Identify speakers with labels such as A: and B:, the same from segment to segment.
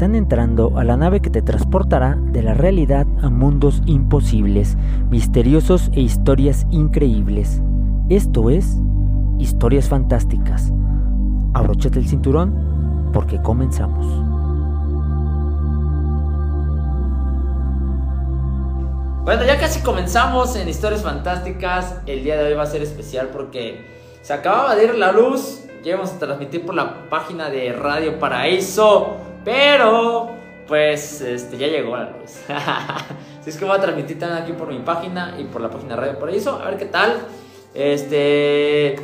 A: están entrando a la nave que te transportará de la realidad a mundos imposibles, misteriosos e historias increíbles. Esto es Historias Fantásticas. Abróchate el cinturón porque comenzamos.
B: Bueno, ya casi comenzamos en Historias Fantásticas. El día de hoy va a ser especial porque se acababa de ir la luz. Ya vamos a transmitir por la página de Radio Paraíso. Pero, pues, este, ya llegó la luz. Así es que voy a transmitir también aquí por mi página y por la página Radio Paraíso. A ver qué tal. Este.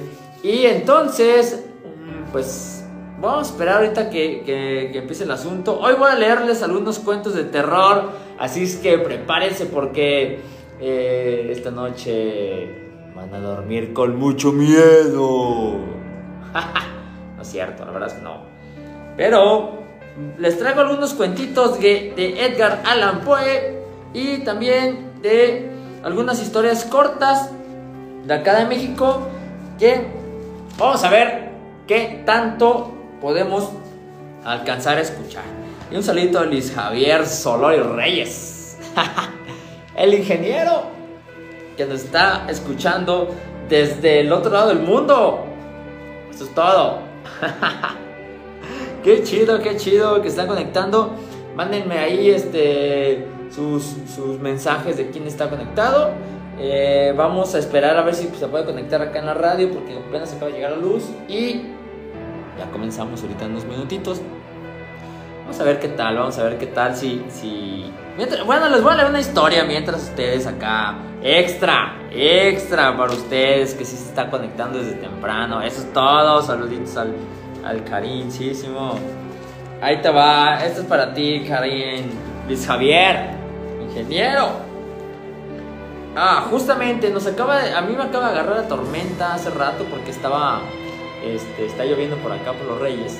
B: Y entonces, mm, pues, vamos a esperar ahorita que, que empiece el asunto. Hoy voy a leerles algunos cuentos de terror. Así es que prepárense porque eh, esta noche van a dormir con mucho miedo. no es cierto, la verdad es que no. Pero les traigo algunos cuentitos de, Edgar Allan Poe y también de algunas historias cortas de acá de México que vamos a ver qué tanto podemos alcanzar a escuchar. Y un saludito a Luis Javier Solorio Reyes, el ingeniero que nos está escuchando desde el otro lado del mundo. Eso es todo. qué chido, qué chido que están conectando. Mándenme ahí este, sus, sus mensajes de quién está conectado. Eh, vamos a esperar a ver si se puede conectar acá en la radio porque apenas acaba de llegar la luz. Y ya comenzamos ahorita en unos minutitos. Vamos a ver qué tal, vamos a ver qué tal si... si... bueno, les voy a leer una historia mientras ustedes acá... Extra, extra para ustedes que sí se está conectando desde temprano. Eso es todo, saluditos al, al cariñísimo. Ahí te va, esto es para ti, Karin. Luis Javier, ingeniero. Ah, justamente nos acaba a mí me acaba de agarrar la tormenta hace rato porque estaba, este, está lloviendo por acá por los Reyes.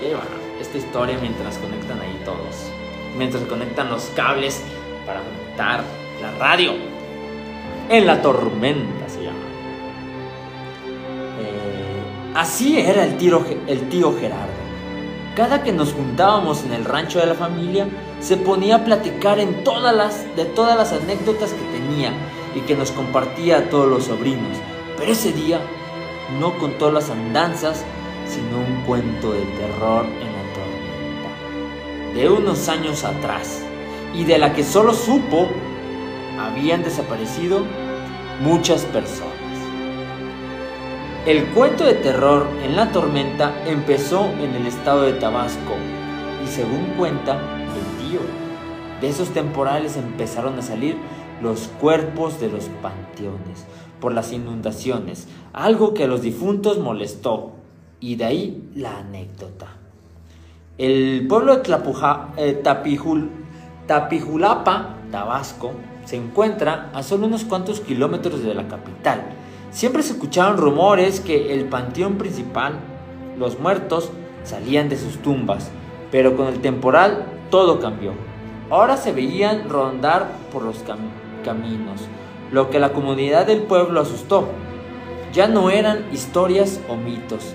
B: Y bueno, esta historia mientras conectan ahí todos. Mientras conectan los cables para conectar la radio. En la tormenta así era el, tío Gerardo. Cada que nos juntábamos en el rancho de la familia, se ponía a platicar en todas las, de todas las anécdotas que tenía y que nos compartía a todos los sobrinos. Pero ese día no contó las andanzas, sino un cuento de terror en de unos años atrás y de la que solo supo habían desaparecido muchas personas. El cuento de terror en la tormenta empezó en el estado de Tabasco y según cuenta el tío, de esos temporales empezaron a salir los cuerpos de los panteones por las inundaciones, algo que a los difuntos molestó y de ahí la anécdota. El pueblo de eh, Tapijulapa, Tabasco, se encuentra a solo unos cuantos kilómetros de la capital. Siempre se escuchaban rumores que el panteón principal, los muertos, salían de sus tumbas, pero con el temporal todo cambió. Ahora se veían rondar por los caminos, lo que la comunidad del pueblo asustó. Ya no eran historias o mitos,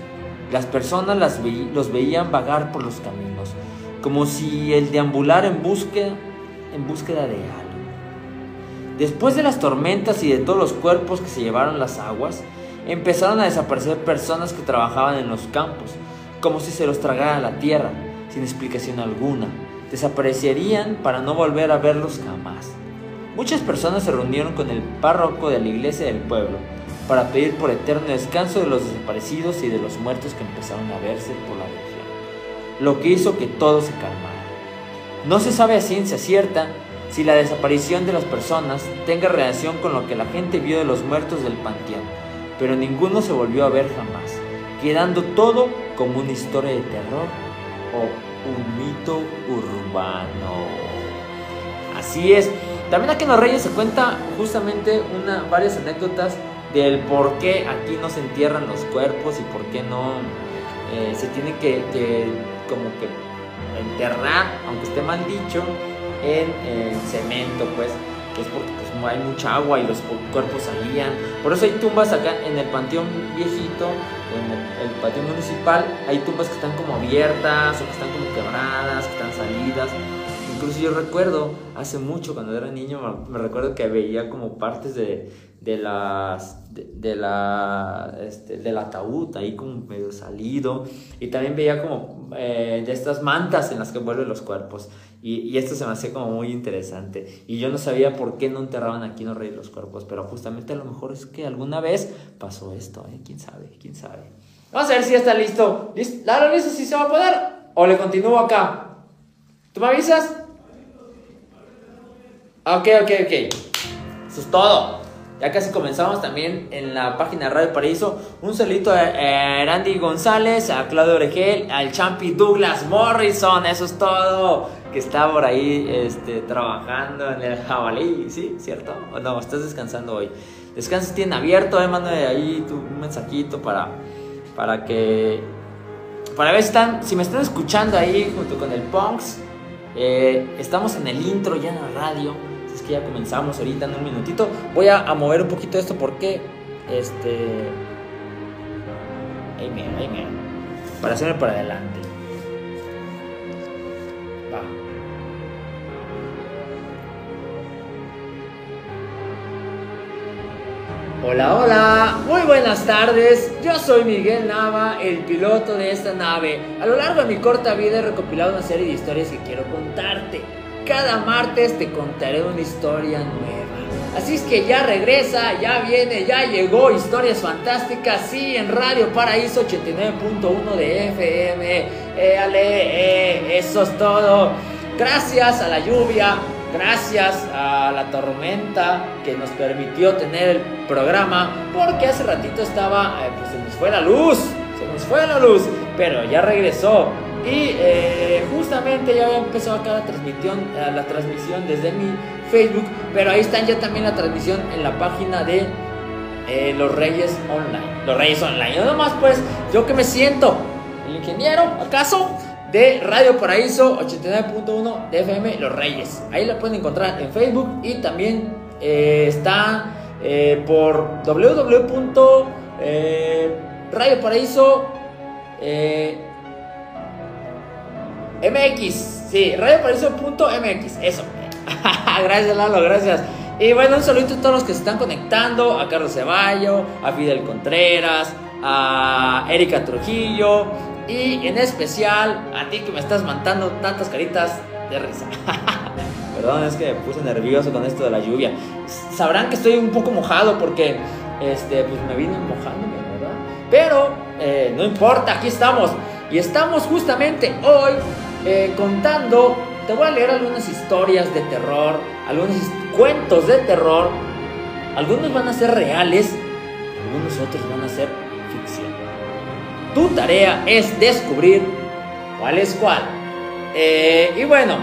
B: las personas los veían vagar por los caminos, como si el deambular en en búsqueda de algo. Después de las tormentas y de todos los cuerpos que se llevaron las aguas, empezaron a desaparecer personas que trabajaban en los campos, como si se los tragara la tierra, sin explicación alguna. Desaparecerían para no volver a verlos jamás. Muchas personas se reunieron con el párroco de la iglesia del pueblo para pedir por eterno descanso de los desaparecidos y de los muertos que empezaron a verse por la región, lo que hizo que todo se calmara. No se sabe a ciencia cierta si la desaparición de las personas tenga relación con lo que la gente vio de los muertos del panteón, pero ninguno se volvió a ver jamás, quedando todo como una historia de terror o un mito urbano. Así es. También aquí en Los Reyes se cuenta justamente una, varias anécdotas del por qué aquí no se entierran los cuerpos y por qué no eh, se tiene que, como que enterrar, aunque esté mal dicho, en, cemento, pues, es porque pues hay mucha agua y los cuerpos salían. Por eso hay tumbas acá en el panteón viejito, en el, panteón municipal, hay tumbas que están como abiertas o que están como quebradas, que están salidas. Incluso yo recuerdo, hace mucho cuando era niño, me recuerdo que veía como partes de, de las de, la este, del ataúd ahí como medio salido. Y también veía como eh, de estas mantas en las que envuelven los cuerpos. Y, y, esto se me hacía como muy interesante. Y yo no sabía por qué no enterraban aquí los reyes los cuerpos pero justamente a lo mejor es que alguna vez pasó esto ¿eh? quién sabe quién sabe vamos a ver si ya está listo. ¿Listo? ¿Claro, listo si se va a poder o le continúo acá ¿tú me avisas? Ok ok ok eso es todo ya casi comenzamos también en la página Radio Paraíso. Un saludito a, Randy González, a Claudio Oregel, al Champi Douglas Morrison, eso es todo. Que está por ahí este, trabajando en el jabalí, ¿sí? ¿Cierto? ¿O no? Estás descansando hoy. Descanso tiene abierto, eh, de ahí tu, un mensajito para, para que. Para ver si, están, si me están escuchando ahí junto con el Punks. Eh, estamos en el intro ya en la radio ya comenzamos ahorita en un minutito. Voy a, mover un poquito esto porque, este... Ahí mira, ahí mira. Para hacerme para adelante. Va. Hola, hola, muy buenas tardes. Yo soy Miguel Nava, el piloto de esta nave. A lo largo de mi corta vida he recopilado una serie de historias que quiero contarte. Cada martes te contaré una historia nueva. Así es que ya regresa, ya viene, ya llegó Historias Fantásticas, sí, en Radio Paraíso 89.1 de FM. Eh, ale, eso es todo. Gracias a la lluvia, gracias a la tormenta que nos permitió tener el programa, porque hace ratito estaba, eh, pues se nos fue la luz, se nos fue la luz, pero ya regresó. Y eh, justamente ya empezó acá la transmisión, eh, la transmisión desde mi Facebook, pero ahí están ya también la transmisión en la página de eh, Los Reyes Online. Los Reyes Online. Nada más pues, yo que me siento, el ingeniero, ¿acaso? De Radio Paraíso 89.1 de FM Los Reyes. Ahí la pueden encontrar en Facebook y también está por www.radioparaíso MX, sí, MX, eso. gracias Lalo, gracias. Y bueno, un saludo a todos los que se están conectando, a Carlos Ceballo, a Fidel Contreras, a Erika Trujillo y en especial a ti que me estás mandando tantas caritas de risa. Perdón, es que me puse nervioso con esto de la lluvia. Sabrán que estoy un poco mojado porque este, pues me vine mojándome, ¿verdad? Pero eh, no importa, aquí estamos. Y estamos justamente hoy eh, contando, te voy a leer algunas historias de terror, algunos cuentos de terror. Algunos van a ser reales, algunos otros van a ser ficción. Tu tarea es descubrir cuál es cuál. Eh, y bueno,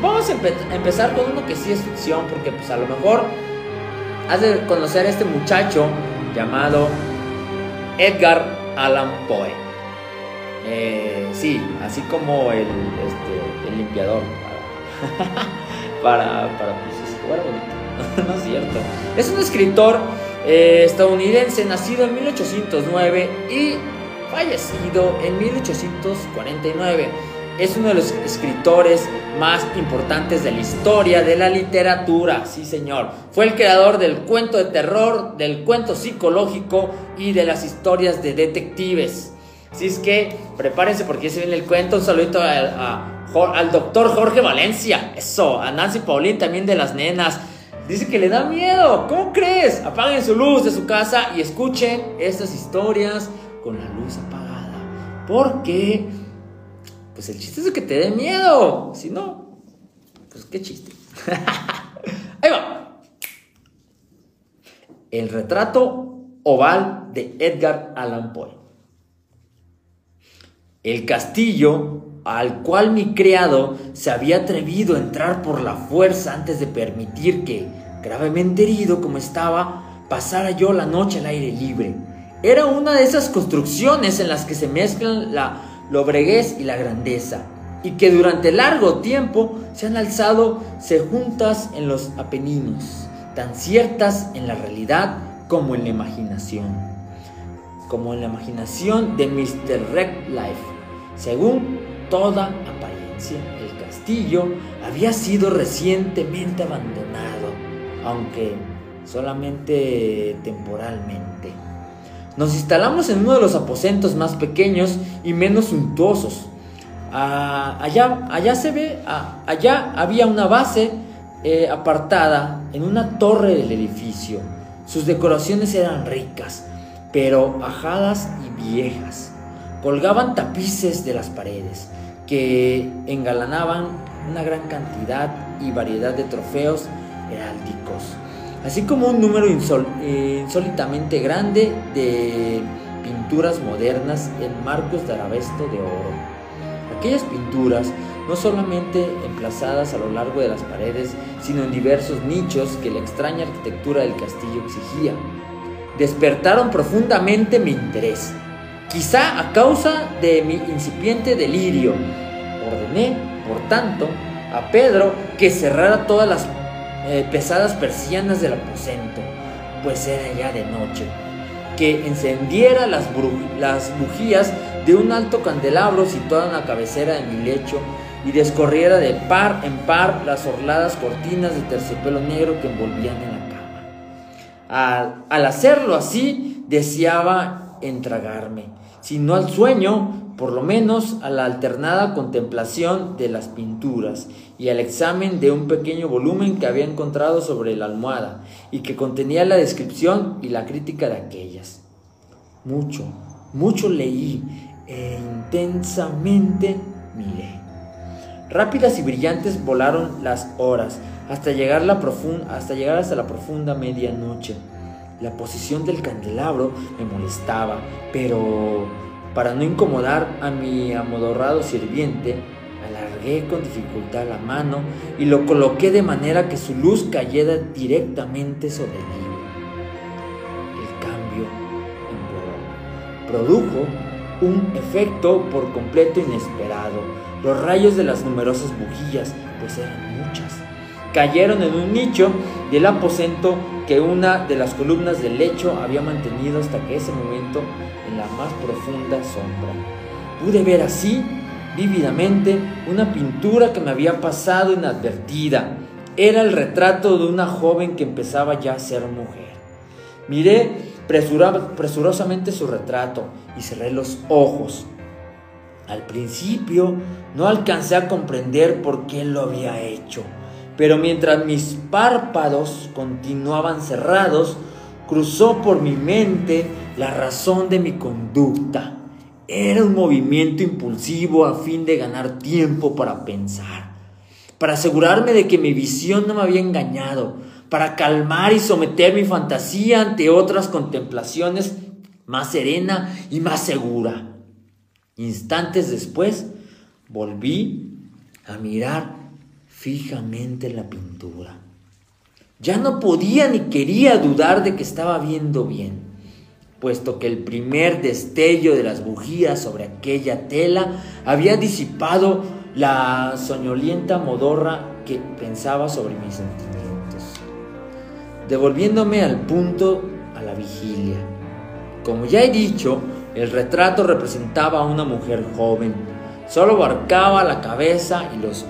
B: vamos a empezar con uno que sí es ficción, porque pues a lo mejor has de conocer a este muchacho llamado Edgar Allan Poe. Eh, sí, así como el, este, el limpiador para, para, para pues, bonito. no es cierto. Es un escritor eh, estadounidense nacido en 1809 y fallecido en 1849. Es uno de los escritores más importantes de la historia de la literatura, sí señor. Fue el creador del cuento de terror, del cuento psicológico y de las historias de detectives. Así es que prepárense porque se viene el cuento. Un saludito al doctor Jorge Valencia. Eso, a Nancy Paulín también de las nenas. Dice que le da miedo. ¿Cómo crees? Apaguen su luz de su casa y escuchen estas historias con la luz apagada. Porque, pues el chiste es que te dé miedo. Si no, pues qué chiste. Ahí va. El retrato oval de Edgar Allan Poe. El castillo al cual mi criado se había atrevido a entrar por la fuerza antes de permitir que, gravemente herido como estaba, pasara yo la noche al aire libre. Era una de esas construcciones en las que se mezclan la lobreguez y la grandeza, y que durante largo tiempo se han alzado se juntas en los Apeninos. tan ciertas en la realidad como en la imaginación, como en la imaginación de Mr. Red Life. Según toda apariencia, el castillo había sido recientemente abandonado, aunque solamente temporalmente. Nos instalamos en uno de los aposentos más pequeños y menos suntuosos. Ah, allá, allá se ve, ah, allá había una base eh, apartada en una torre del edificio. Sus decoraciones eran ricas, pero ajadas y viejas. Colgaban tapices de las paredes que engalanaban una gran cantidad y variedad de trofeos heráldicos así como un número eh, insólitamente grande de pinturas modernas en marcos de arabesto de oro. Aquellas pinturas, no solamente emplazadas a lo largo de las paredes, sino en diversos nichos que la extraña arquitectura del castillo exigía, despertaron profundamente mi interés, quizá a causa de mi incipiente delirio. Ordené, por tanto, a Pedro que cerrara todas las eh, pesadas persianas del aposento, pues era ya de noche, que encendiera las, las bujías de un alto candelabro situado en la cabecera de mi lecho y descorriera de par en par las orladas cortinas de terciopelo negro que envolvían en la cama. al hacerlo así, deseaba entragarme, si no al sueño, por lo menos a la alternada contemplación de las pinturas y al examen de un pequeño volumen que había encontrado sobre la almohada y que contenía la descripción y la crítica de aquellas. Mucho, mucho leí e intensamente miré. Rápidas y brillantes volaron las horas hasta llegar, la hasta llegar hasta la profunda medianoche. La posición del candelabro me molestaba, pero para no incomodar a mi amodorrado sirviente, alargué con dificultad la mano y lo coloqué de manera que su luz cayera directamente sobre el libro. El cambio produjo un efecto por completo inesperado. Los rayos de las numerosas bujías, pues eran muchas, cayeron en un nicho del aposento que una de las columnas del lecho había mantenido hasta que ese momento en la más profunda sombra. Pude ver así, vívidamente, una pintura que me había pasado inadvertida. Era el retrato de una joven que empezaba ya a ser mujer. Miré presurosamente su retrato y cerré los ojos. Al principio no alcancé a comprender por qué lo había hecho, pero mientras mis párpados continuaban cerrados, cruzó por mi mente la razón de mi conducta. Era un movimiento impulsivo a fin de ganar tiempo para pensar, para asegurarme de que mi visión no me había engañado, para calmar y someter mi fantasía ante otras contemplaciones más serena y más segura. Instantes después, volví a mirar fijamente la pintura. Ya no podía ni quería dudar de que estaba viendo bien, puesto que el primer destello de las bujías sobre aquella tela había disipado la soñolienta modorra que pensaba sobre mis sentimientos, devolviéndome al punto a la vigilia. Como ya he dicho, el retrato representaba a una mujer joven, solo abarcaba la cabeza y los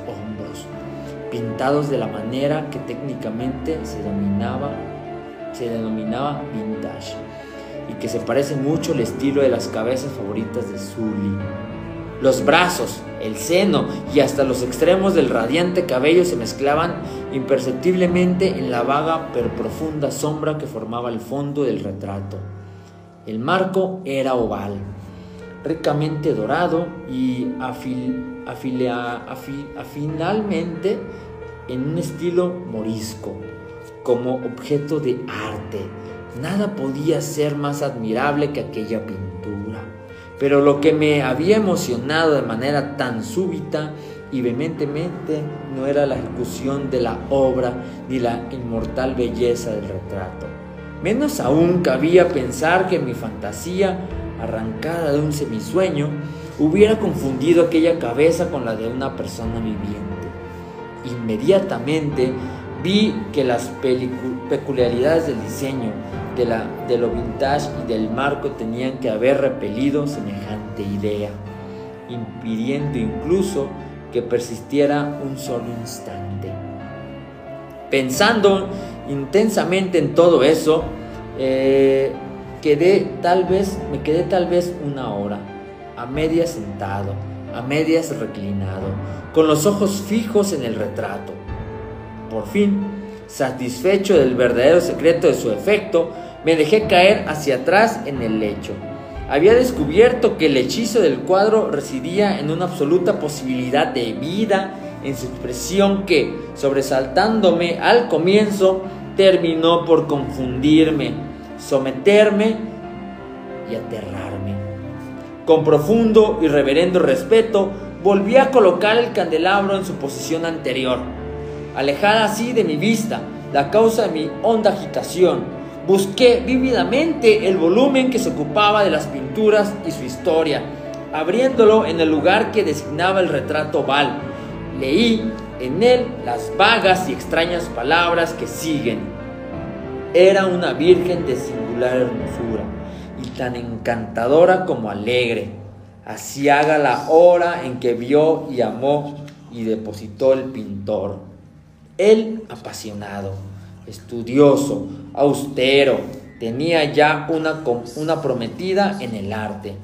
B: pintados de la manera que técnicamente se, se denominaba vintage y que se parece mucho al estilo de las cabezas favoritas de Sully. Los brazos, el seno y hasta los extremos del radiante cabello se mezclaban imperceptiblemente en la vaga pero profunda sombra que formaba el fondo del retrato. El marco era oval, ricamente dorado y afil, finalmente en un estilo morisco, como objeto de arte. Nada podía ser más admirable que aquella pintura. Pero lo que me había emocionado de manera tan súbita y vehementemente no era la ejecución de la obra ni la inmortal belleza del retrato. Menos aún cabía pensar que mi fantasía, arrancada de un semisueño, hubiera confundido aquella cabeza con la de una persona viviente. Inmediatamente Vi que las peculiaridades del diseño, de, la, de lo vintage y del marco tenían que haber repelido semejante idea, impidiendo incluso que persistiera un solo instante. Pensando intensamente en todo eso, eh, quedé tal vez, me quedé tal vez una hora, a medias sentado, a medias reclinado, con los ojos fijos en el retrato. Por fin, satisfecho del verdadero secreto de su efecto, me dejé caer hacia atrás en el lecho. Había descubierto que el hechizo del cuadro residía en una absoluta posibilidad de vida en su expresión que, sobresaltándome al comienzo, terminó por confundirme, someterme y aterrarme. Con profundo y reverendo respeto, volví a colocar el candelabro en su posición anterior, alejada así de mi vista la causa de mi honda agitación. Busqué vívidamente el volumen que se ocupaba de las pinturas y su historia, abriéndolo en el lugar que designaba el retrato Val. Leí en él las vagas y extrañas palabras que siguen. Era una virgen de singular hermosura y tan encantadora como alegre. Así haga la hora en que vio y amó y depositó el pintor. Él apasionado, estudioso, austero, tenía ya una, una prometida en el arte.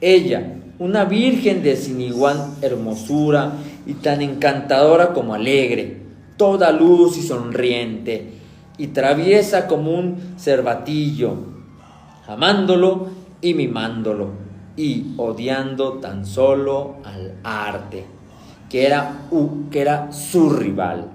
B: Ella, una virgen de sin igual hermosura y tan encantadora como alegre, toda luz y sonriente, y traviesa como un cervatillo, amándolo y mimándolo, y odiando tan solo al arte, que era, que era su rival,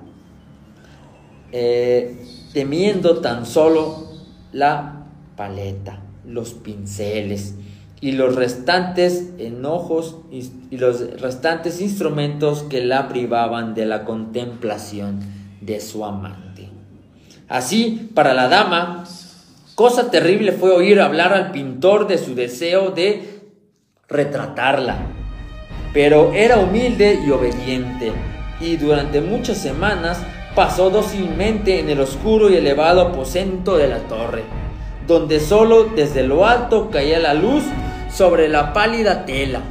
B: eh, temiendo tan solo la paleta, los pinceles, y los restantes enojos y, los restantes instrumentos que la privaban de la contemplación de su amante. Así, para la dama, cosa terrible fue oír hablar al pintor de su deseo de retratarla. Pero era humilde y obediente, y durante muchas semanas pasó dócilmente en el oscuro y elevado aposento de la torre, donde solo desde lo alto caía la luz sobre la pálida tela,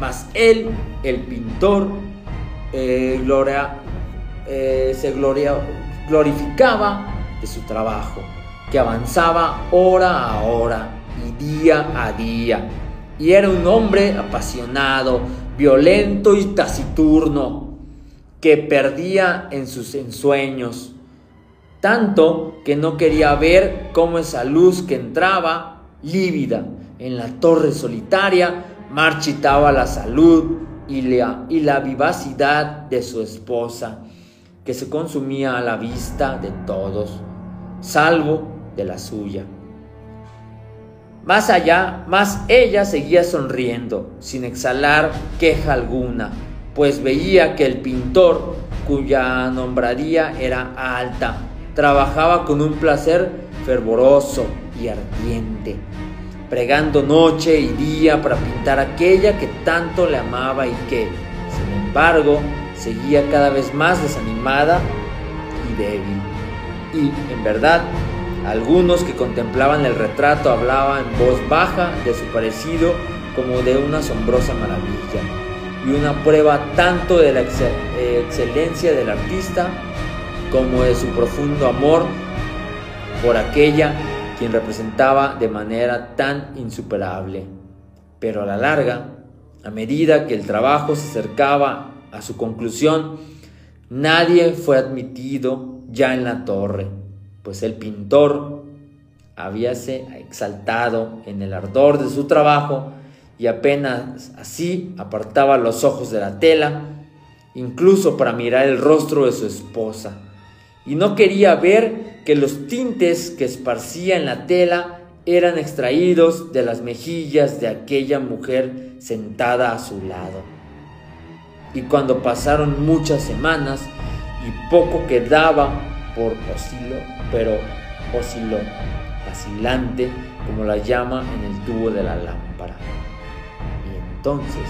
B: mas él, el pintor, eh, gloria, eh, se gloria, glorificaba de su trabajo, que avanzaba hora a hora y día a día, y era un hombre apasionado, violento y taciturno, que perdía en sus ensueños, tanto que no quería ver cómo esa luz que entraba, lívida, en la torre solitaria marchitaba la salud y la, y la vivacidad de su esposa, que se consumía a la vista de todos, salvo de la suya. Más allá, más ella seguía sonriendo, sin exhalar queja alguna, pues veía que el pintor, cuya nombradía era alta, trabajaba con un placer fervoroso y ardiente pregando noche y día para pintar aquella que tanto le amaba y que, sin embargo, seguía cada vez más desanimada y débil. Y, en verdad, algunos que contemplaban el retrato hablaban en voz baja de su parecido como de una asombrosa maravilla y una prueba tanto de la excelencia del artista como de su profundo amor por aquella quien representaba de manera tan insuperable. Pero a la larga, a medida que el trabajo se acercaba a su conclusión, nadie fue admitido ya en la torre, pues el pintor habíase exaltado en el ardor de su trabajo y apenas así apartaba los ojos de la tela, incluso para mirar el rostro de su esposa, y no quería ver que los tintes que esparcía en la tela eran extraídos de las mejillas de aquella mujer sentada a su lado. Y cuando pasaron muchas semanas y poco quedaba por oscilo, pero osciló, vacilante como la llama en el tubo de la lámpara. Y entonces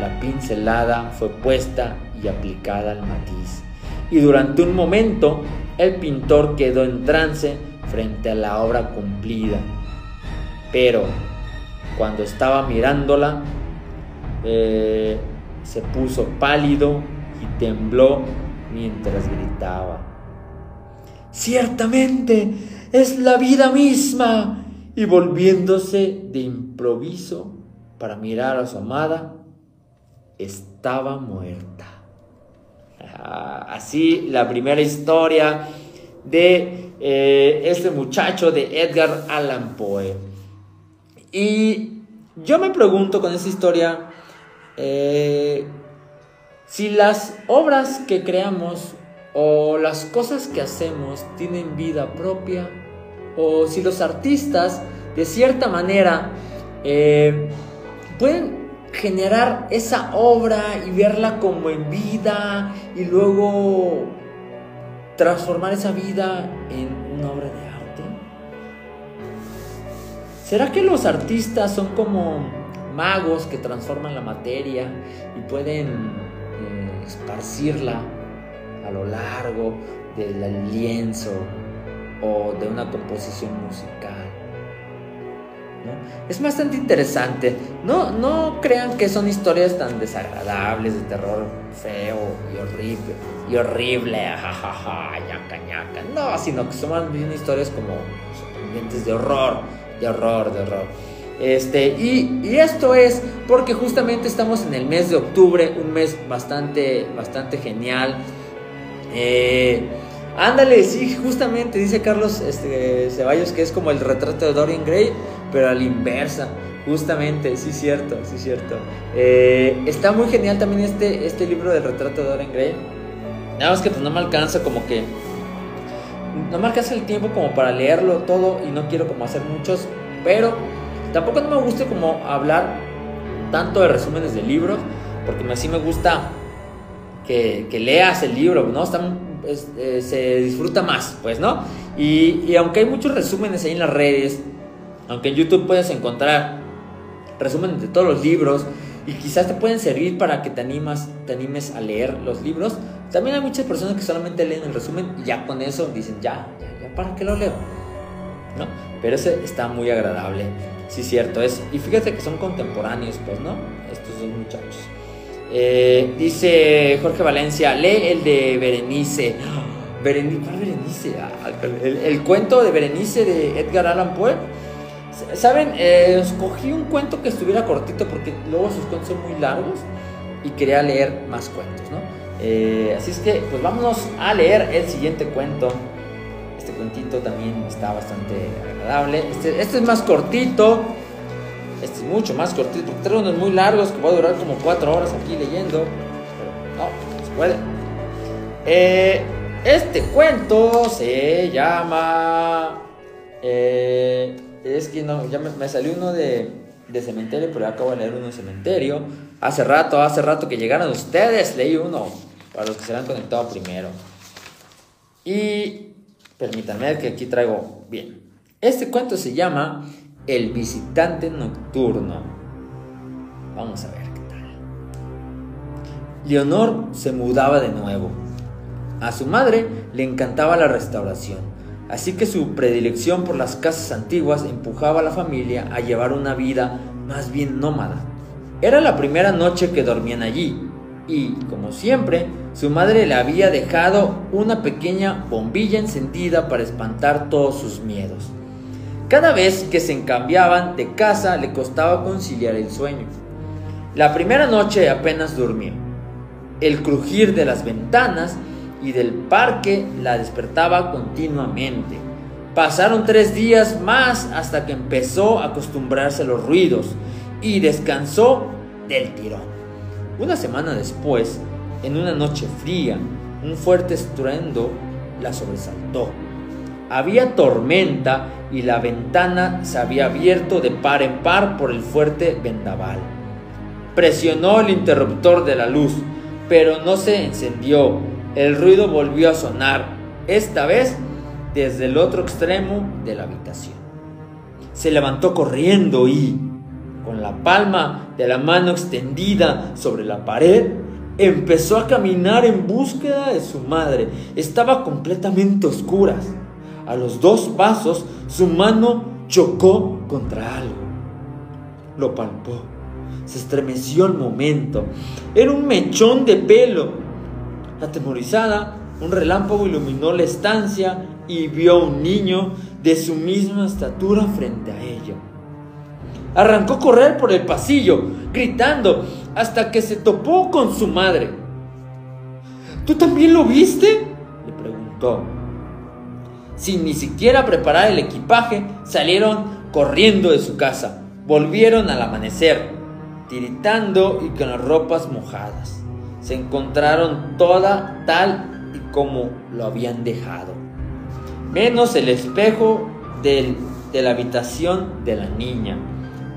B: la pincelada fue puesta y aplicada al matiz y durante un momento el pintor quedó en trance frente a la obra cumplida. Pero cuando estaba mirándola, eh, se puso pálido y tembló mientras gritaba. Ciertamente es la vida misma. Y volviéndose de improviso para mirar a su amada, estaba muerta. Ah, así la primera historia de eh, este muchacho de Edgar Allan Poe. Y yo me pregunto con esta historia, eh, si las obras que creamos o las cosas que hacemos tienen vida propia, o si los artistas de cierta manera eh, pueden generar esa obra y verla como en vida y luego transformar esa vida en una obra de arte. ¿Será que los artistas son como magos que transforman la materia y pueden eh, esparcirla a lo largo del lienzo o de una composición musical. Es bastante interesante. No, no crean que son historias tan desagradables, de terror feo y horrible, y horrible, jajaja, ñaca, ñaca. No, sino que son más bien historias como sorprendentes de horror, de horror, de horror. Este, y, esto es porque justamente estamos en el mes de octubre, un mes bastante, bastante genial. Eh, ándale, sí, justamente dice Carlos este, Ceballos que es como el retrato de Dorian Gray, pero a la inversa. Justamente, sí, cierto, sí, cierto. Eh, está muy genial también este, este libro del retrato de Dorian Gray. Nada más que pues no me alcanza como que. No me alcanza el tiempo como para leerlo todo y no quiero como hacer muchos, pero Tampoco no me gusta como hablar tanto de resúmenes de libros, porque así me gusta que, leas el libro, ¿no? Eh, se disfruta más, pues, ¿no? Y, aunque hay muchos resúmenes ahí en las redes, aunque en YouTube puedes encontrar resúmenes de todos los libros y quizás te pueden servir para que te, animas, te animes a leer los libros, también hay muchas personas que solamente leen el resumen y ya con eso dicen, ya, ya, ya, ¿para qué lo leo? ¿No? Pero ese está muy agradable. Sí, cierto. Es, y fíjate que son contemporáneos, pues, ¿no? Estos dos muchachos. Eh, dice Jorge Valencia, lee el de Berenice. Berenice. Ah, el, cuento de Berenice de Edgar Allan Poe. Saben, eh, escogí un cuento que estuviera cortito porque luego sus cuentos son muy largos y quería leer más cuentos, ¿no? Eh, así es que, pues vámonos a leer el siguiente cuento cuentito también está bastante agradable. Este, este, es más cortito. Este es mucho más cortito. Porque trae unos muy largos que va a durar como 4 horas aquí leyendo. Pero no, se puede. Eh, este cuento se llama. Eh, es que no, ya me, salió uno de, de, cementerio, pero acabo de leer uno de cementerio. Hace rato, hace rato que llegaron ustedes, leí uno. Para los que se han conectado primero. Y Permítanme que aquí traigo bien. Este cuento se llama El visitante nocturno. Vamos a ver qué tal. Leonor se mudaba de nuevo. A su madre le encantaba la restauración, así que su predilección por las casas antiguas empujaba a la familia a llevar una vida más bien nómada. Era la primera noche que dormían allí, y, como siempre, su madre le había dejado una pequeña bombilla encendida para espantar todos sus miedos. Cada vez que se encambiaban de casa le costaba conciliar el sueño. La primera noche apenas durmió. El crujir de las ventanas y del parque la despertaba continuamente. Pasaron tres días más hasta que empezó a acostumbrarse a los ruidos y descansó del tirón. Una semana después, en una noche fría, un fuerte estruendo la sobresaltó. Había tormenta y la ventana se había abierto de par en par por el fuerte vendaval. Presionó el interruptor de la luz, pero no se encendió. El ruido volvió a sonar, esta vez desde el otro extremo de la habitación. Se levantó corriendo y, con la palma de la mano extendida sobre la pared, empezó a caminar en búsqueda de su madre. Estaba completamente oscuras. A los dos pasos, su mano chocó contra algo. Lo palpó. Se estremeció al momento. Era un mechón de pelo. Atemorizada, un relámpago iluminó la estancia y vio a un niño de su misma estatura frente a ella. Arrancó a correr por el pasillo, gritando, hasta que se topó con su madre. ¿Tú también lo viste? le preguntó. Sin ni siquiera preparar el equipaje, salieron corriendo de su casa. Volvieron al amanecer, tiritando y con las ropas mojadas. Se encontraron toda tal y como lo habían dejado. Menos el espejo de la habitación de la niña.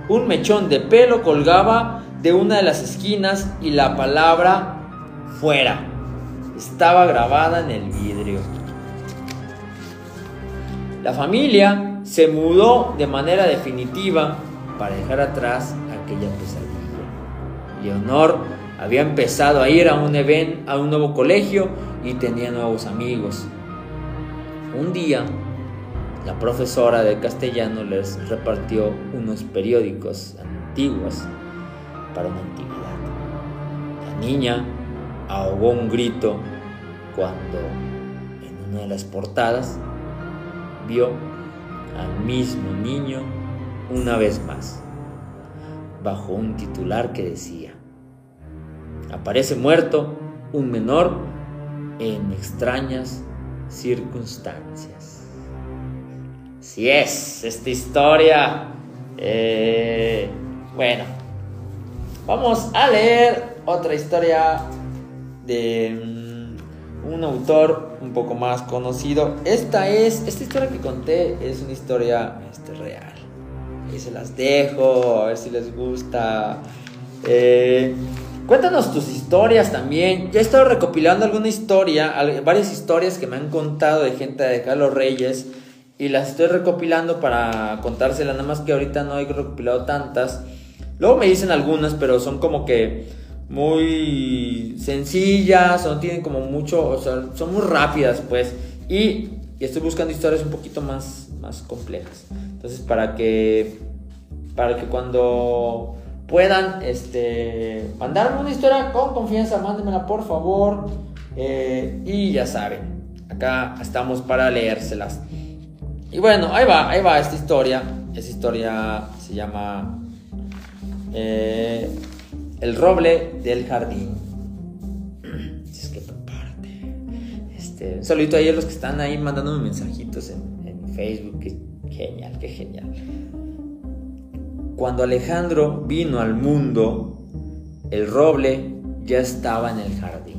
B: Un mechón de pelo colgaba de una de las esquinas y la palabra fuera estaba grabada en el vidrio. La familia se mudó de manera definitiva para dejar atrás aquella pesadilla. Leonor había empezado a ir a un a un nuevo colegio y tenía nuevos amigos. Un día, la profesora de castellano les repartió unos periódicos antiguos para una actividad. La niña ahogó un grito cuando en una de las portadas vio al mismo niño una vez más, bajo un titular que decía, aparece muerto un menor en extrañas circunstancias. Si es esta historia, eh, bueno, vamos a leer otra historia de mm, un autor un poco más conocido. Esta es, esta historia que conté es una historia este, real. Y se las dejo, a ver si les gusta. Eh, cuéntanos tus historias también. Ya he estado recopilando alguna historia, varias historias que me han contado de gente de Carlos Reyes. Y las estoy recopilando para contárselas, nada más que ahorita no he recopilado tantas. Luego me dicen algunas, pero son como que muy sencillas, no tienen como mucho, o sea, son muy rápidas, pues. Y, estoy buscando historias un poquito más, más complejas. Entonces, para que, para que cuando puedan este, mandarme una historia con confianza, mándenmela por favor. Eh, y ya saben, acá estamos para leérselas. Y bueno, ahí va, ahí va esta historia. Esta historia se llama eh, El roble del jardín. Es que prepárate. Este, un saludito a ellos los que están ahí mandándome mensajitos en, en Facebook. Qué genial, qué genial. Cuando Alejandro vino al mundo, el roble ya estaba en el jardín.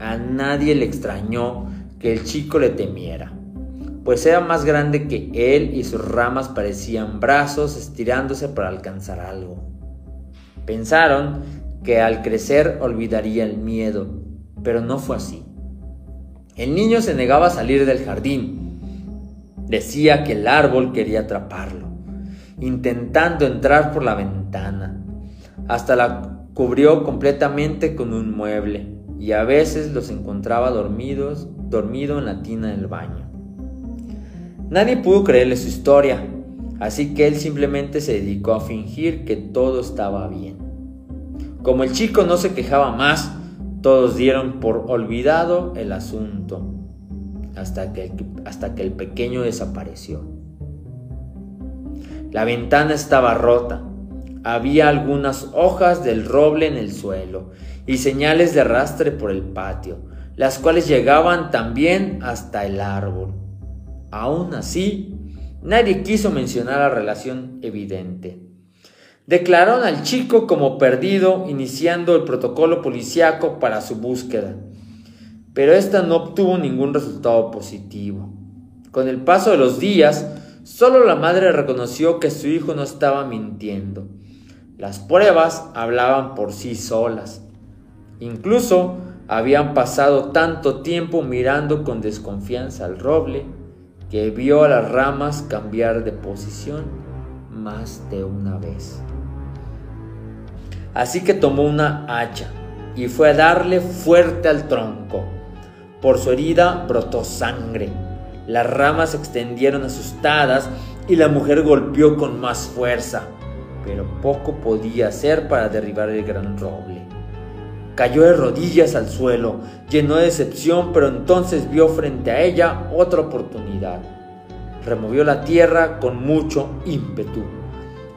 B: A nadie le extrañó que el chico le temiera, pues era más grande que él y sus ramas parecían brazos estirándose para alcanzar algo. Pensaron que al crecer olvidaría el miedo, pero no fue así. El niño se negaba a salir del jardín. Decía que el árbol quería atraparlo intentando entrar por la ventana. Hasta la cubrió completamente con un mueble y a veces los encontraba dormidos, dormido en la tina del baño. Nadie pudo creerle su historia, así que él simplemente se dedicó a fingir que todo estaba bien. Como el chico no se quejaba más, todos dieron por olvidado el asunto, hasta que hasta que el pequeño desapareció. La ventana estaba rota. Había algunas hojas del roble en el suelo y señales de arrastre por el patio, las cuales llegaban también hasta el árbol. Aún así, nadie quiso mencionar la relación evidente. Declararon al chico como perdido, iniciando el protocolo policiaco para su búsqueda. Pero esta no obtuvo ningún resultado positivo. Con el paso de los días, Solo la madre reconoció que su hijo no estaba mintiendo. Las pruebas hablaban por sí solas. Incluso habían pasado tanto tiempo mirando con desconfianza al roble que vio a las ramas cambiar de posición más de una vez. Así que tomó una hacha y fue a darle fuerte al tronco. Por su herida brotó sangre. Las ramas se extendieron asustadas y la mujer golpeó con más fuerza, pero poco podía hacer para derribar el gran roble. Cayó de rodillas al suelo, lleno de decepción, pero entonces vio frente a ella otra oportunidad. Removió la tierra con mucho ímpetu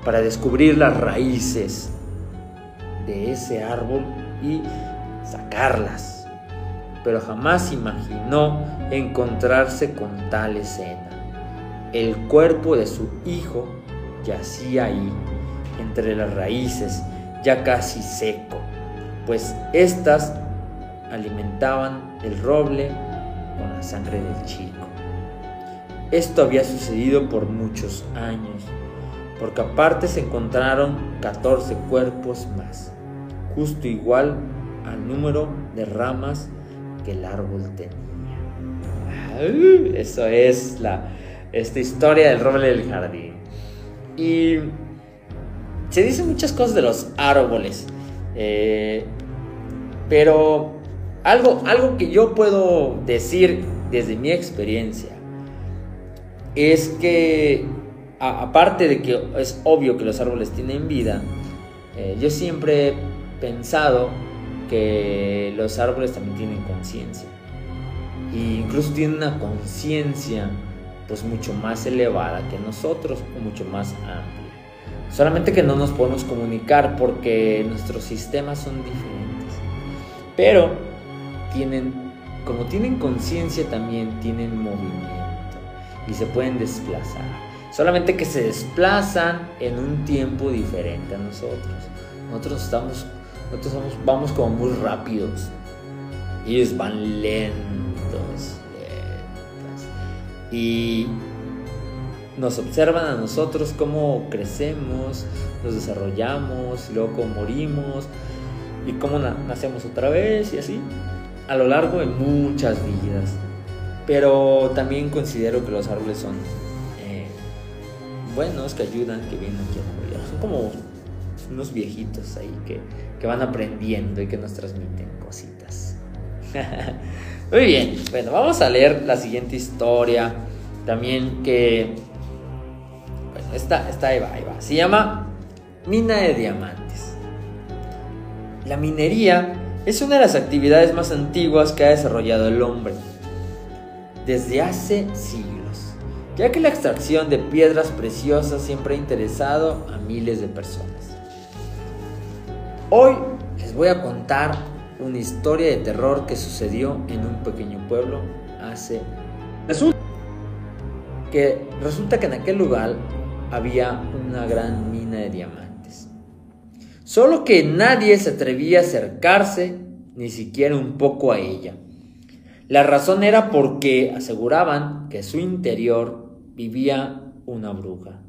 B: para descubrir las raíces de ese árbol y sacarlas. Pero jamás imaginó encontrarse con tal escena. El cuerpo de su hijo yacía ahí, entre las raíces, ya casi seco, pues éstas alimentaban el roble con la sangre del chico. Esto había sucedido por muchos años, porque aparte se encontraron 14 cuerpos más justo igual al número de ramas que el árbol tenía. Eso es la, esta historia del roble del jardín. Y se dicen muchas cosas de los árboles, eh, pero algo, algo que yo puedo decir desde mi experiencia es que, aparte de que es obvio que los árboles tienen vida, eh, yo siempre pensado que los árboles también tienen conciencia. E incluso tienen una conciencia pues mucho más elevada que nosotros o mucho más amplia. Solamente que no nos podemos comunicar porque nuestros sistemas son diferentes. Pero tienen, como tienen conciencia también tienen movimiento y se pueden desplazar. Solamente que se desplazan en un tiempo diferente a nosotros. Nosotros estamos nosotros vamos como muy rápidos. Ellos van lentos, Y nos observan a nosotros cómo crecemos, nos desarrollamos, luego morimos y cómo nacemos otra vez y así a lo largo de muchas vidas. Pero también considero que los árboles son eh, buenos, que ayudan, que vienen aquí a morir. Son como unos viejitos ahí que, van aprendiendo y que nos transmiten cositas. Muy bien, bueno, vamos a leer la siguiente historia. También que. Bueno, esta, esta ahí va, ahí va. Se llama Mina de Diamantes. La minería es una de las actividades más antiguas que ha desarrollado el hombre. Desde hace siglos, ya que la extracción de piedras preciosas siempre ha interesado a miles de personas. Hoy les voy a contar una historia de terror que sucedió en un pequeño pueblo hace... Resulta que, resulta que en aquel lugar había una gran mina de diamantes. Solo que nadie se atrevía a acercarse ni siquiera un poco a ella. La razón era porque aseguraban que su interior vivía una bruja.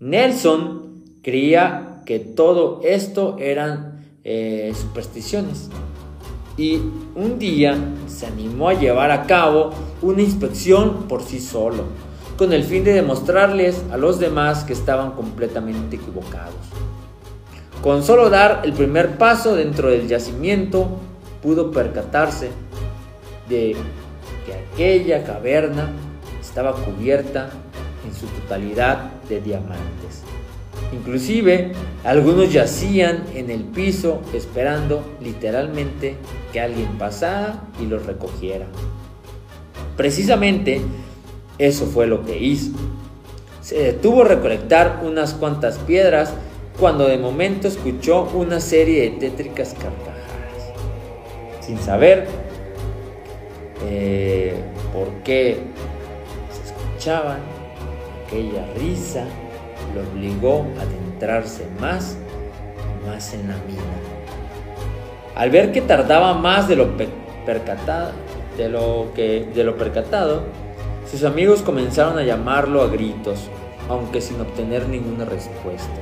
B: Nelson creía que todo esto eran eh, supersticiones. Y un día se animó a llevar a cabo una inspección por sí solo, con el fin de demostrarles a los demás que estaban completamente equivocados. Con solo dar el primer paso dentro del yacimiento, pudo percatarse de que aquella caverna estaba cubierta en su totalidad de diamantes. Inclusive algunos yacían en el piso esperando literalmente que alguien pasara y los recogiera. Precisamente eso fue lo que hizo. Se detuvo a recolectar unas cuantas piedras cuando de momento escuchó una serie de tétricas carcajadas. Sin saber eh, por qué se escuchaban aquella risa lo obligó a adentrarse más y más en la mina. Al ver que tardaba más de lo percatado, de lo que de lo percatado, sus amigos comenzaron a llamarlo a gritos, aunque sin obtener ninguna respuesta.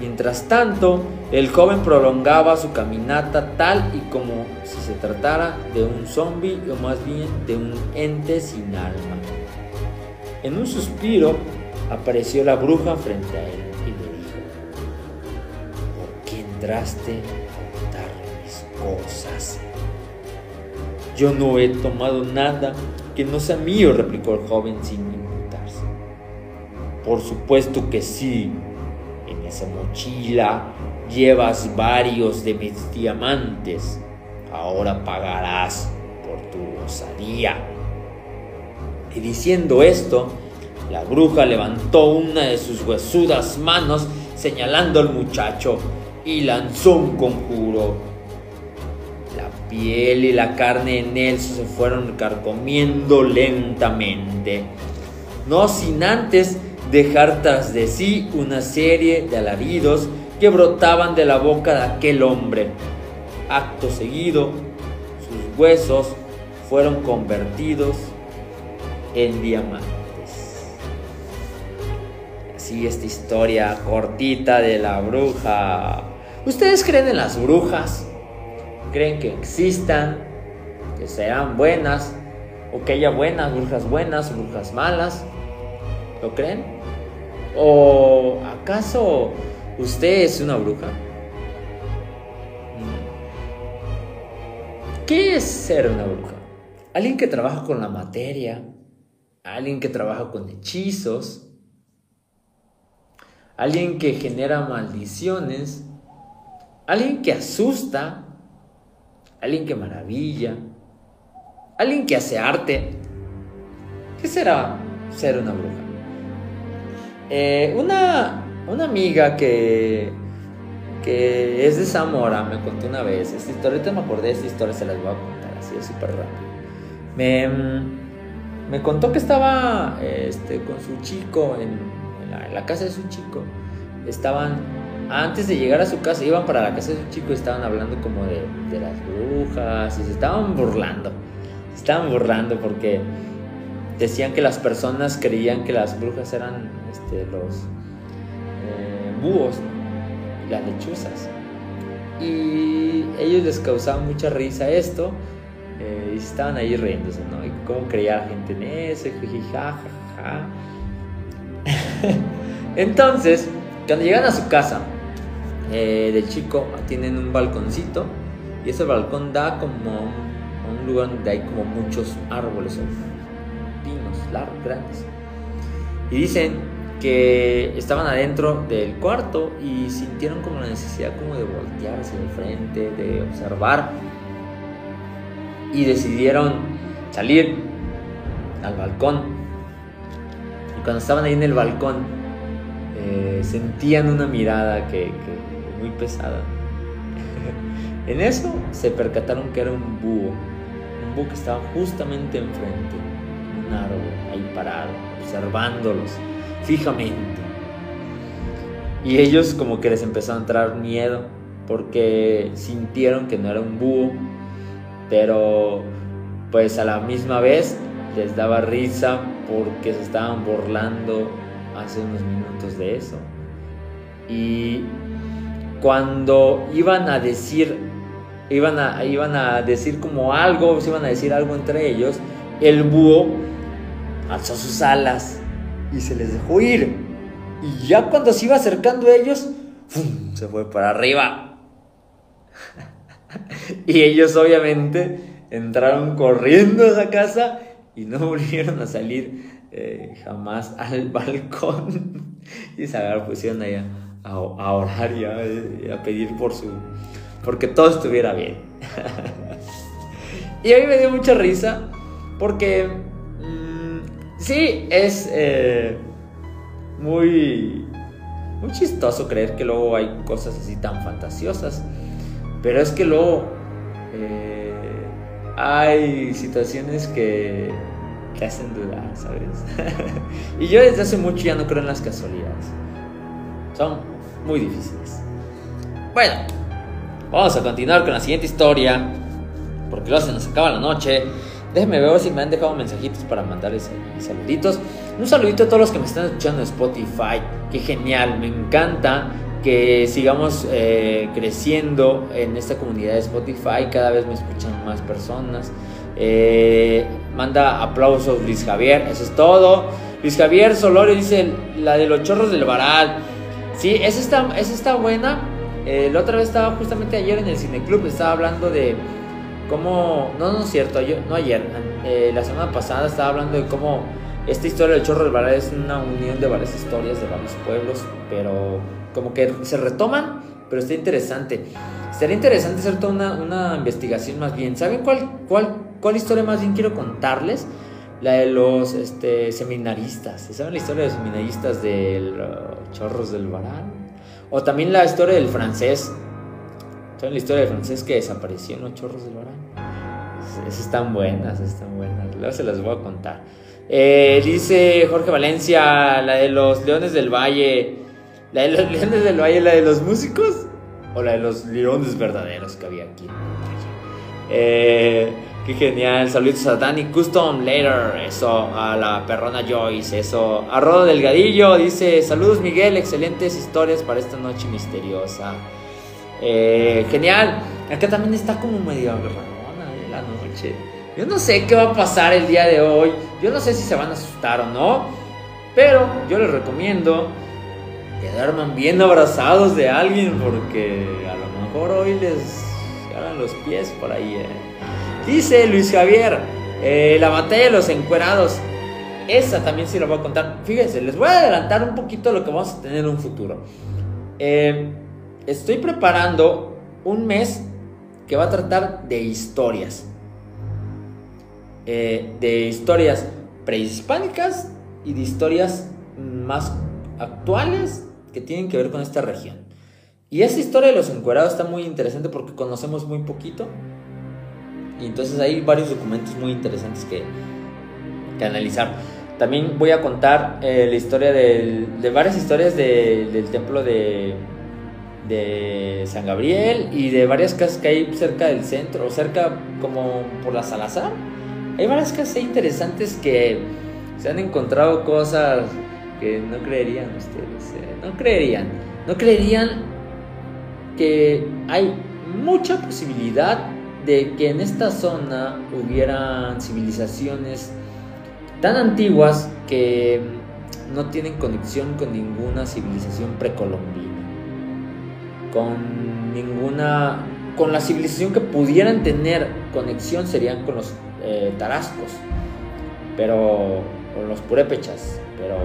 B: Mientras tanto, el joven prolongaba su caminata tal y como si se tratara de un zombi o más bien de un ente sin alma. En un suspiro apareció la bruja frente a él y le dijo, ¿por qué entraste a quitar mis cosas? Yo no he tomado nada que no sea mío, replicó el joven sin inmutarse. Por supuesto que sí, Mochila llevas varios de mis diamantes. Ahora pagarás por tu osadía. Y diciendo esto, la bruja levantó una de sus huesudas manos señalando al muchacho y lanzó un conjuro. La piel y la carne en él se fueron carcomiendo lentamente, no sin antes dejar tras de sí una serie de alaridos que brotaban de la boca de aquel hombre. Acto seguido, sus huesos fueron convertidos en diamantes. Así esta historia cortita de la bruja. ¿Ustedes creen en las brujas? ¿Creen que existan? ¿Que sean buenas? ¿O que haya buenas, brujas buenas, brujas malas? ¿Lo creen? ¿O acaso usted es una bruja? ¿Qué es ser una bruja? Alguien que trabaja con la materia, alguien que trabaja con hechizos, alguien que genera maldiciones, alguien que asusta, alguien que maravilla, alguien que hace arte. ¿Qué será ser una bruja? Eh, una, una amiga que, que es de Zamora me contó una vez, esta historia, me acordé de esta historia, se las voy a contar así, súper rápido. Me, me contó que estaba este, con su chico en, la, casa de su chico. Estaban, antes de llegar a su casa, iban para la casa de su chico y estaban hablando como de, de las brujas y se estaban burlando. Se estaban burlando porque decían que las personas creían que las brujas eran este, los eh, búhos y las lechuzas. Y ellos les causaba mucha risa esto eh, y estaban ahí riéndose, ¿no? Y cómo creía la gente en eso, Entonces, cuando llegan a su casa eh, chico, tienen un balconcito y ese balcón da como a un, lugar donde hay como muchos árboles, grandes. Y dicen que estaban adentro del cuarto y sintieron como la necesidad como de voltearse de frente, de observar y decidieron salir al balcón. Y cuando estaban ahí en el balcón, eh, sentían una mirada que, muy pesada. en eso se percataron que era un búho, un búho que estaba justamente enfrente, un árbol, ahí parado, observándolos fijamente. Y ellos como que les empezó a entrar miedo porque sintieron que no era un búho, pero pues a la misma vez les daba risa porque se estaban burlando hace unos minutos de eso. Y cuando iban a decir, iban a, iban a decir como algo, se iban a decir algo entre ellos, el búho alzó sus alas y se les dejó ir. Y ya cuando se iba acercando a ellos, se fue para arriba. y ellos obviamente entraron corriendo a esa casa y no volvieron a salir eh, jamás al balcón. y se pusieron ahí a, a, orar y a, pedir por su... porque todo estuviera bien. y a mí me dio mucha risa porque sí, es eh, muy, muy chistoso creer que luego hay cosas así tan fantasiosas. Pero es que luego eh, hay situaciones que te hacen dudar, ¿sabes? y yo desde hace mucho ya no creo en las casualidades. Son muy difíciles. Bueno, vamos a continuar con la siguiente historia. Porque luego se nos acaba la noche. Déjenme ver si me han dejado mensajitos para mandarles saluditos. Un saludito a todos los que me están escuchando en Spotify. Qué genial, me encanta que sigamos eh, creciendo en esta comunidad de Spotify. Cada vez me escuchan más personas. Eh, manda aplausos Luis Javier, eso es todo. Luis Javier Solorio dice la de los chorros del varal. Sí, esa está, esa está buena. Eh, la otra vez estaba justamente ayer en el Cineclub, estaba hablando de, cómo, no, no es cierto, yo, no ayer, eh, la semana pasada estaba hablando de cómo esta historia del chorro del Varal es una unión de varias historias de varios pueblos, pero como que se retoman, pero está interesante. Sería interesante hacer toda una, una investigación más bien. ¿Saben cuál, cuál, cuál historia más bien quiero contarles? La de los este, seminaristas. ¿Saben la historia de los seminaristas de los chorros del Varal? O también la historia del francés. ¿Saben la historia del francés que desapareció en los chorros del Varal? Esas están buenas, están buenas. Luego se las voy a contar. Eh, dice Jorge Valencia, la de los Leones del Valle. ¿La de los Leones del Valle, la de los músicos? ¿O la de los leones verdaderos que había aquí? Eh, qué genial. Saludos a Danny Custom Later. Eso, a la perrona Joyce. Eso. A Rodo Delgadillo dice: Saludos, Miguel. Excelentes historias para esta noche misteriosa. Eh, genial. Acá también está como medio agarradona de la noche. Yo no sé qué va a pasar el día de hoy. Yo no sé si se van a asustar o no. Pero yo les recomiendo que duerman bien abrazados de alguien. Porque a lo mejor hoy les jalan los pies por ahí. eh. Dice Luis Javier. eh, la batalla de los encuerados. Esa también sí la voy a contar. Fíjense, les voy a adelantar un poquito lo que vamos a tener en un futuro. Eh, estoy preparando un mes que va a tratar de historias. Eh, de historias prehispánicas y de historias más actuales que tienen que ver con esta región. Y esa historia de los encuerados está muy interesante porque conocemos muy poquito. Y entonces hay varios documentos muy interesantes que, que analizar. También voy a contar eh, la historia del- de varias historias de- del templo de, de San Gabriel y de varias casas que hay cerca del centro, o cerca como por la Salazar. Hay varias casas interesantes que se han encontrado cosas que no creerían ustedes. eh, No creerían. No creerían que hay mucha posibilidad de que en esta zona hubieran civilizaciones tan antiguas que no tienen conexión con ninguna civilización precolombina. Con ninguna. Con la civilización que pudieran tener conexión serían con los eh, tarascos. Pero. con los purépechas. Pero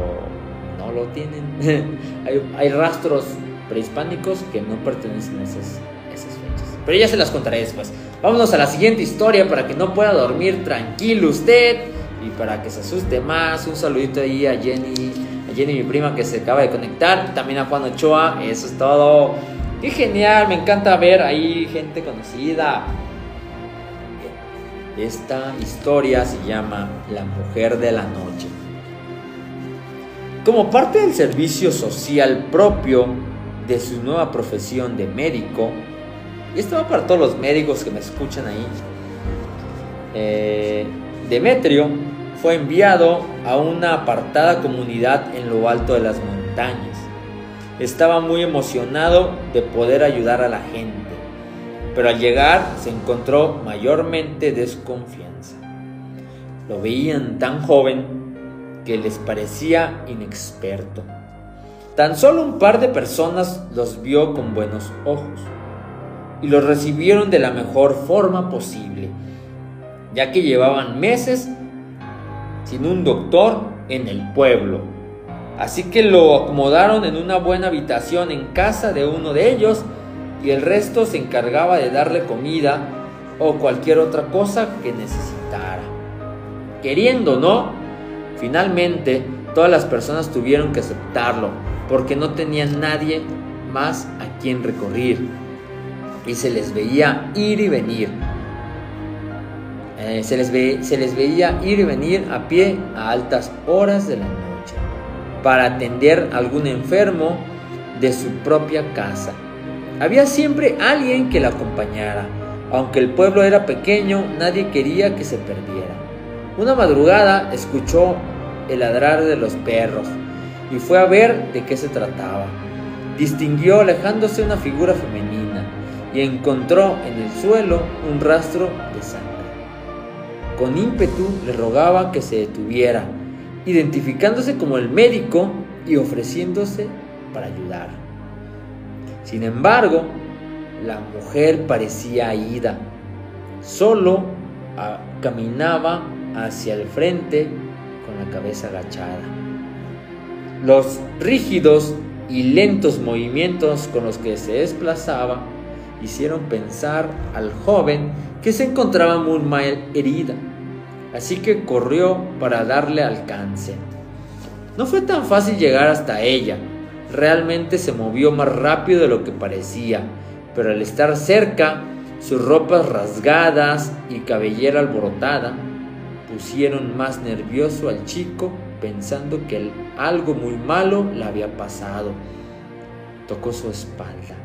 B: no lo tienen. hay, rastros prehispánicos que no pertenecen a esas, esas fechas. Pero ya se las contaré después. Vámonos a la siguiente historia para que no pueda dormir tranquilo usted y para que se asuste más. Un saludito ahí a Jenny, a Jenny mi prima que se acaba de conectar, también a Juan Ochoa, eso es todo. Qué genial, me encanta ver ahí gente conocida. Esta historia se llama La mujer de la noche. Como parte del servicio social propio de su nueva profesión de médico, y esto va para todos los médicos que me escuchan ahí, eh, Demetrio fue enviado a una apartada comunidad en lo alto de las montañas. Estaba muy emocionado de poder ayudar a la gente, pero al llegar se encontró mayormente desconfianza. Lo veían tan joven que les parecía inexperto. Tan solo un par de personas los vio con buenos ojos y los recibieron de la mejor forma posible, ya que llevaban meses sin un doctor en el pueblo. Así que lo acomodaron en una buena habitación en casa de uno de ellos y el resto se encargaba de darle comida o cualquier otra cosa que necesitara. Queriendo no, finalmente todas las personas tuvieron que aceptarlo porque no tenían nadie más a quien recurrir y se les veía ir y venir. Eh, se, les ve- se les veía ir y venir a pie a altas horas de la noche para atender a algún enfermo de su propia casa. Había siempre alguien que la acompañara. Aunque el pueblo era pequeño, nadie quería que se perdiera. Una madrugada escuchó el ladrar de los perros y fue a ver de qué se trataba. Distinguió alejándose una figura femenina y encontró en el suelo un rastro de sangre. Con ímpetu le rogaba que se detuviera, identificándose como el médico y ofreciéndose para ayudar. Sin embargo, la mujer parecía ida Solo ah, caminaba hacia el frente con la cabeza agachada. Los rígidos y lentos movimientos con los que se desplazaba hicieron pensar al joven que se encontraba muy mal herida, así que corrió para darle alcance. No fue tan fácil llegar hasta ella, realmente se movió más rápido de lo que parecía, pero al estar cerca, sus ropas rasgadas y cabellera alborotada pusieron más nervioso al chico pensando que algo muy malo le había pasado. Tocó su espalda.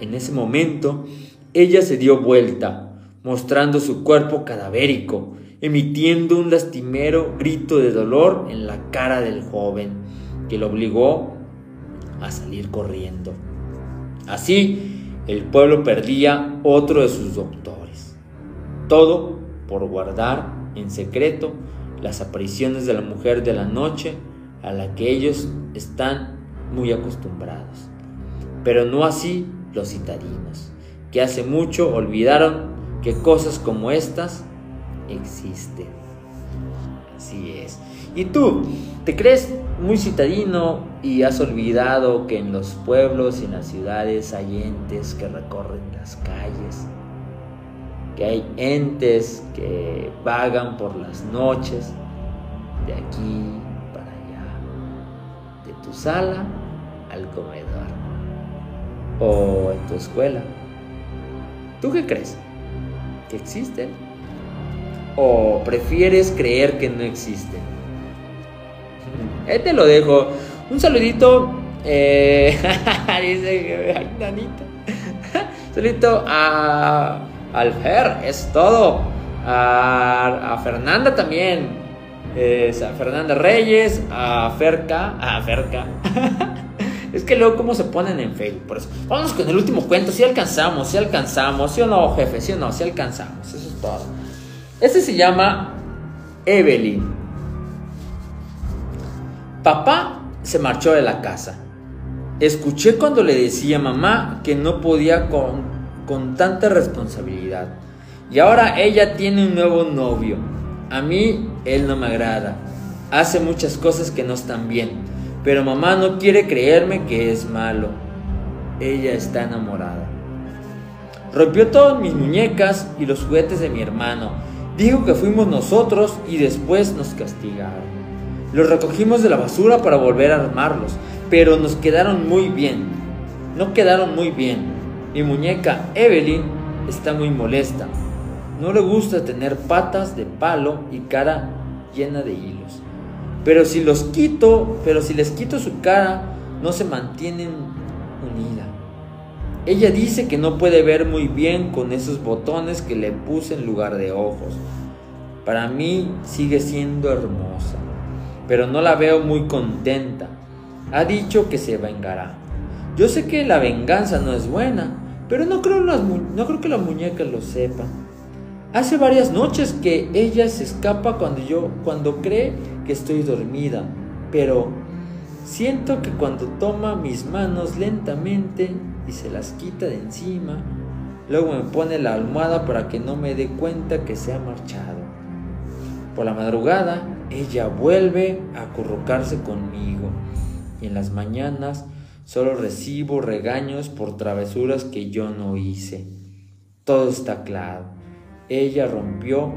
B: En ese momento, ella se dio vuelta, mostrando su cuerpo cadavérico, emitiendo un lastimero grito de dolor en la cara del joven, que lo obligó a salir corriendo. Así, el pueblo perdía otro de sus doctores. Todo por guardar en secreto las apariciones de la mujer de la noche a la que ellos están muy acostumbrados. Pero no así los citadinos, que hace mucho olvidaron que cosas como estas existen. Así es. ¿Y tú? ¿Te crees muy citadino y has olvidado que en los pueblos y en las ciudades hay entes que recorren las calles? que hay entes que vagan por las noches de aquí para allá, de tu sala al comedor o en tu escuela. ¿Tú qué crees? ¿Que existen? ¿O prefieres creer que no existen? Ahí te lo dejo. Un saludito. Eh, dice, ay, nanita. saludito a al Fer, es todo. A, Fernanda también. a Fernanda Reyes, a Ferca, a Ferca. es que luego cómo se ponen en Facebook, por eso. Vamos con el último cuento, si alcanzamos, si alcanzamos, si o no, jefe, si o no, si alcanzamos, eso es todo. Este se llama Evelyn. Papá se marchó de la casa. Escuché cuando le decía a mamá que no podía con con tanta responsabilidad. Y ahora ella tiene un nuevo novio. A mí él no me agrada. Hace muchas cosas que no están bien. Pero mamá no quiere creerme que es malo. Ella está enamorada. Rompió todas mis muñecas y los juguetes de mi hermano. Dijo que fuimos nosotros y después nos castigaron. Los recogimos de la basura para volver a armarlos, pero nos quedaron muy bien. No quedaron muy bien. Mi muñeca Evelyn está muy molesta. No le gusta tener patas de palo y cara llena de hilos. Pero si los quito, pero si les quito su cara, no se mantienen unida. Ella dice que no puede ver muy bien con esos botones que le puse en lugar de ojos. Para mí sigue siendo hermosa, pero no la veo muy contenta. Ha dicho que se vengará. Yo sé que la venganza no es buena, pero no creo, que la muñeca lo sepa. Hace varias noches que ella se escapa cuando yo, cuando cree que estoy dormida, pero siento que cuando toma mis manos lentamente y se las quita de encima, luego me pone la almohada para que no me dé cuenta que se ha marchado. Por la madrugada, ella vuelve a acurrucarse conmigo y en las mañanas Solo recibo regaños por travesuras que yo no hice. Todo está claro. Ella rompió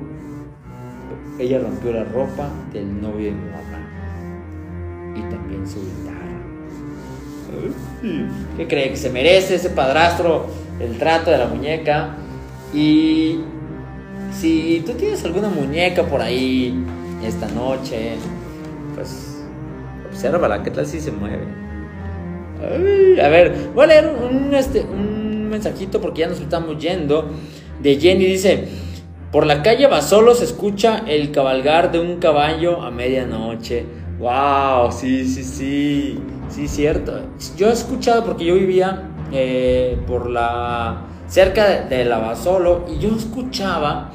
B: ella rompió la ropa del novio de mi mamá y también su guitarra. ¿Qué cree que se merece ese padrastro el trato de la muñeca? Y si tú tienes alguna muñeca por ahí esta noche, pues obsérvala, ¿qué tal si se mueve? a ver, voy a leer un, este, un mensajito porque ya nos estamos yendo. De Jenny dice: Por la calle solo se escucha el cabalgar de un caballo a medianoche. ¡Wow! Sí, sí, sí. Sí, cierto. Yo he escuchado porque yo vivía eh, por la. cerca de, la Basolo y yo escuchaba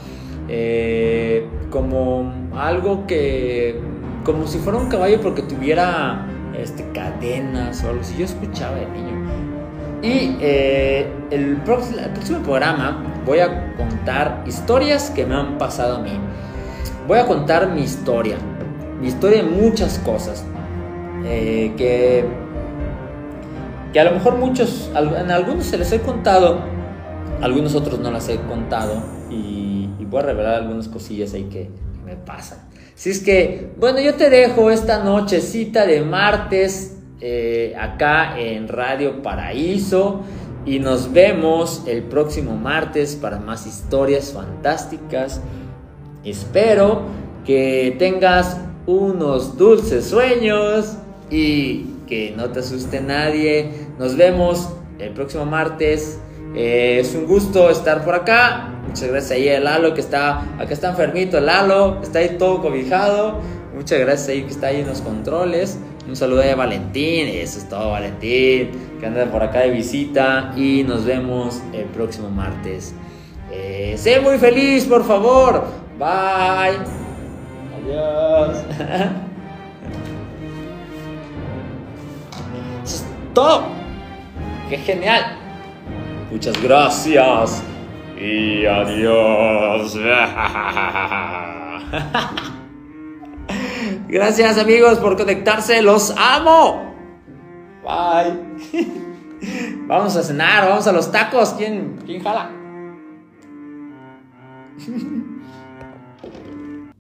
B: eh, como algo que. como si fuera un caballo porque tuviera este, cadenas o algo así. Yo escuchaba de niño. Y eh, el, próximo, programa voy a contar historias que me han pasado a mí. Voy a contar mi historia, mi historia de muchas cosas, eh, que, que a lo mejor muchos, en algunos se les he contado, algunos otros no las he contado y, voy a revelar algunas cosillas ahí que, me pasan. Si es que, bueno, yo te dejo esta nochecita de martes eh, acá en Radio Paraíso y nos vemos el próximo martes para más historias fantásticas. Espero que tengas unos dulces sueños y que no te asuste nadie. Nos vemos el próximo martes. Eh, es un gusto estar por acá. Muchas gracias ahí a Lalo que está, acá está enfermito, Lalo, está ahí todo cobijado. Muchas gracias ahí que está ahí en los controles. Un saludo a Valentín, eso es todo Valentín, que anda por acá de visita y nos vemos el próximo martes. Eh, sé muy feliz, por favor. Bye. Adiós. Todo. Qué genial. Muchas gracias. Y adiós. Gracias amigos por conectarse. Los amo. Bye. Vamos a cenar, vamos a los tacos. ¿Quién, quién jala?